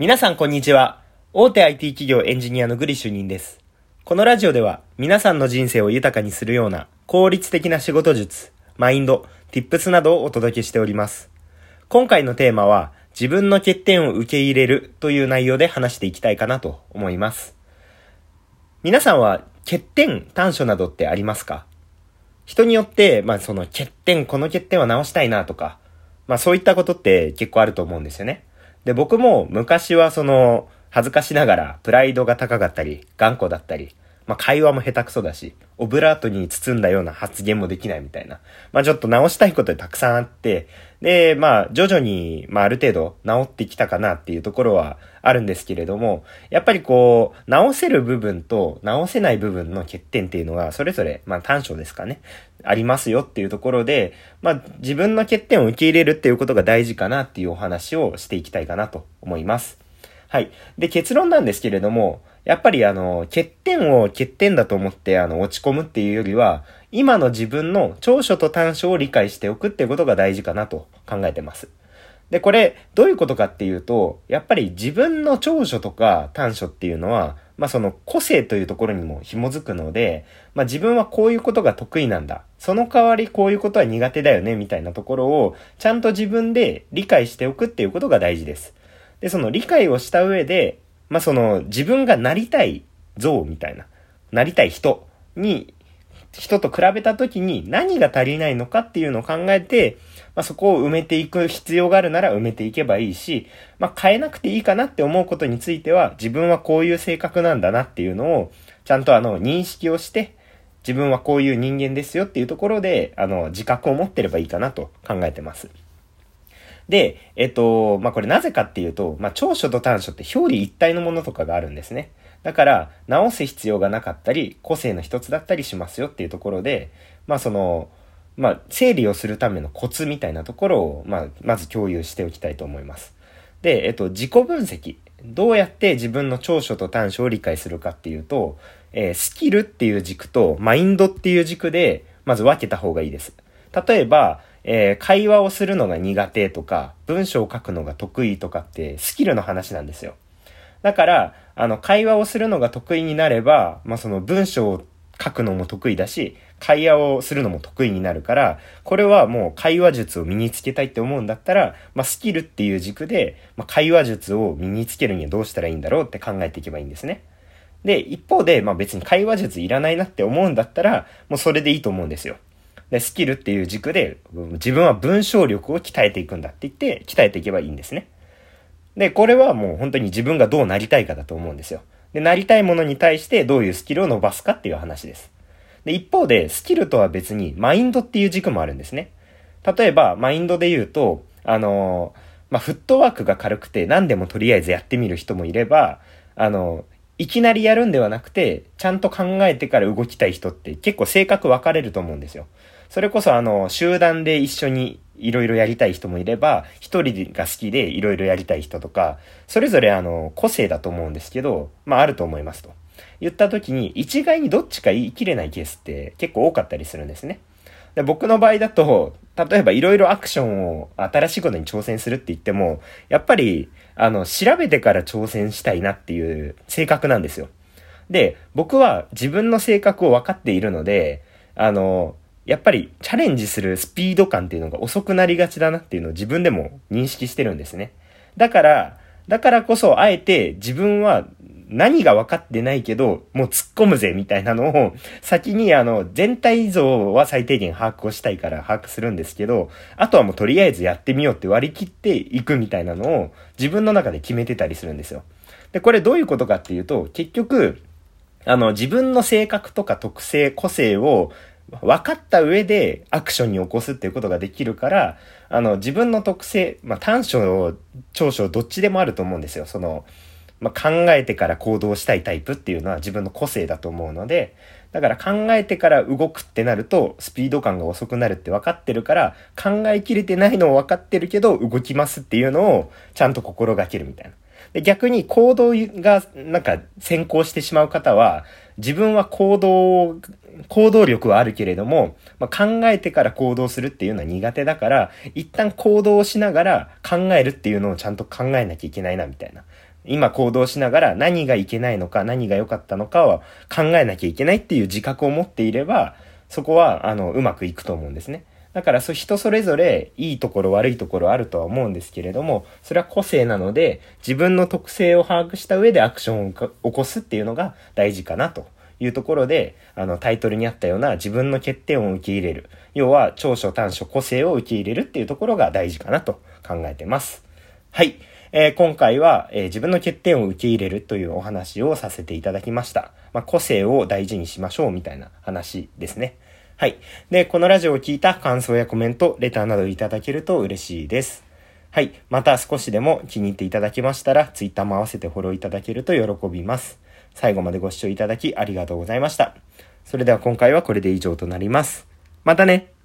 皆さんこんにちは。大手 IT 企業エンジニアのグリ主任です。このラジオでは皆さんの人生を豊かにするような効率的な仕事術、マインド、tips などをお届けしております。今回のテーマは自分の欠点を受け入れるという内容で話していきたいかなと思います。皆さんは欠点、短所などってありますか？人によって、まあその欠点、この欠点は直したいなとか、まあそういったことって結構あると思うんですよね。で、僕も昔はその、恥ずかしながら、プライドが高かったり、頑固だったり、まあ、会話も下手くそだし、オブラートに包んだような発言もできないみたいな。まあ、ちょっと直したいことでたくさんあって、で、まあ、徐々に、まあ、ある程度直ってきたかなっていうところはあるんですけれども、やっぱりこう、直せる部分と直せない部分の欠点っていうのが、それぞれ、まあ、短所ですかね。ありますよっていうところで、まあ、自分の欠点を受け入れるっていうことが大事かなっていうお話をしていきたいかなと思います。はい。で、結論なんですけれども、やっぱりあの、欠点を欠点だと思ってあの、落ち込むっていうよりは、今の自分の長所と短所を理解しておくっていうことが大事かなと考えてます。で、これ、どういうことかっていうと、やっぱり自分の長所とか短所っていうのは、まあその個性というところにも紐づくので、まあ自分はこういうことが得意なんだ。その代わりこういうことは苦手だよね、みたいなところを、ちゃんと自分で理解しておくっていうことが大事です。で、その理解をした上で、まあ、その自分がなりたい像みたいな、なりたい人に、人と比べた時に何が足りないのかっていうのを考えて、まあ、そこを埋めていく必要があるなら埋めていけばいいし、まあ、変えなくていいかなって思うことについては、自分はこういう性格なんだなっていうのを、ちゃんとあの、認識をして、自分はこういう人間ですよっていうところで、あの、自覚を持ってればいいかなと考えてます。で、えっと、まあ、これなぜかっていうと、まあ、長所と短所って表裏一体のものとかがあるんですね。だから、直す必要がなかったり、個性の一つだったりしますよっていうところで、まあ、その、まあ、整理をするためのコツみたいなところを、まあ、まず共有しておきたいと思います。で、えっと、自己分析。どうやって自分の長所と短所を理解するかっていうと、えー、スキルっていう軸とマインドっていう軸で、まず分けた方がいいです。例えば、えー、会話をするのが苦手とか、文章を書くのが得意とかってスキルの話なんですよ。だから、あの、会話をするのが得意になれば、まあ、その文章を書くのも得意だし、会話をするのも得意になるから、これはもう会話術を身につけたいって思うんだったら、まあ、スキルっていう軸で、まあ、会話術を身につけるにはどうしたらいいんだろうって考えていけばいいんですね。で、一方で、まあ、別に会話術いらないなって思うんだったら、もうそれでいいと思うんですよ。で、スキルっていう軸で、自分は文章力を鍛えていくんだって言って、鍛えていけばいいんですね。で、これはもう本当に自分がどうなりたいかだと思うんですよ。で、なりたいものに対してどういうスキルを伸ばすかっていう話です。で、一方で、スキルとは別に、マインドっていう軸もあるんですね。例えば、マインドで言うと、あのまあ、フットワークが軽くて何でもとりあえずやってみる人もいれば、あのいきなりやるんではなくて、ちゃんと考えてから動きたい人って結構性格分かれると思うんですよ。それこそあの、集団で一緒にいろいろやりたい人もいれば、一人が好きでいろいろやりたい人とか、それぞれあの、個性だと思うんですけど、まああると思いますと。言った時に、一概にどっちか言い切れないケースって結構多かったりするんですね。で僕の場合だと、例えばいろいろアクションを新しいことに挑戦するって言っても、やっぱり、あの、調べてから挑戦したいなっていう性格なんですよ。で、僕は自分の性格を分かっているので、あの、やっぱりチャレンジするスピード感っていうのが遅くなりがちだなっていうのを自分でも認識してるんですね。だから、だからこそあえて自分は何が分かってないけど、もう突っ込むぜみたいなのを、先にあの、全体像は最低限把握をしたいから把握するんですけど、あとはもうとりあえずやってみようって割り切っていくみたいなのを自分の中で決めてたりするんですよ。で、これどういうことかっていうと、結局、あの、自分の性格とか特性、個性を分かった上でアクションに起こすっていうことができるから、あの、自分の特性、まあ、短所、長所、どっちでもあると思うんですよ。その、まあ、考えてから行動したいタイプっていうのは自分の個性だと思うので、だから考えてから動くってなると、スピード感が遅くなるって分かってるから、考えきれてないのを分かってるけど、動きますっていうのをちゃんと心がけるみたいな。で逆に行動がなんか先行してしまう方は、自分は行動、行動力はあるけれども、まあ、考えてから行動するっていうのは苦手だから、一旦行動しながら考えるっていうのをちゃんと考えなきゃいけないな、みたいな。今行動しながら何がいけないのか、何が良かったのかは考えなきゃいけないっていう自覚を持っていれば、そこは、あの、うまくいくと思うんですね。だから、そ、人それぞれ、いいところ、悪いところあるとは思うんですけれども、それは個性なので、自分の特性を把握した上でアクションを起こすっていうのが大事かなというところで、あの、タイトルにあったような自分の欠点を受け入れる。要は、長所短所個性を受け入れるっていうところが大事かなと考えてます。はい。えー、今回は、えー、自分の欠点を受け入れるというお話をさせていただきました。まあ、個性を大事にしましょうみたいな話ですね。はい。で、このラジオを聞いた感想やコメント、レターなどいただけると嬉しいです。はい。また少しでも気に入っていただけましたら、ツイッターも合わせてフォローいただけると喜びます。最後までご視聴いただきありがとうございました。それでは今回はこれで以上となります。またね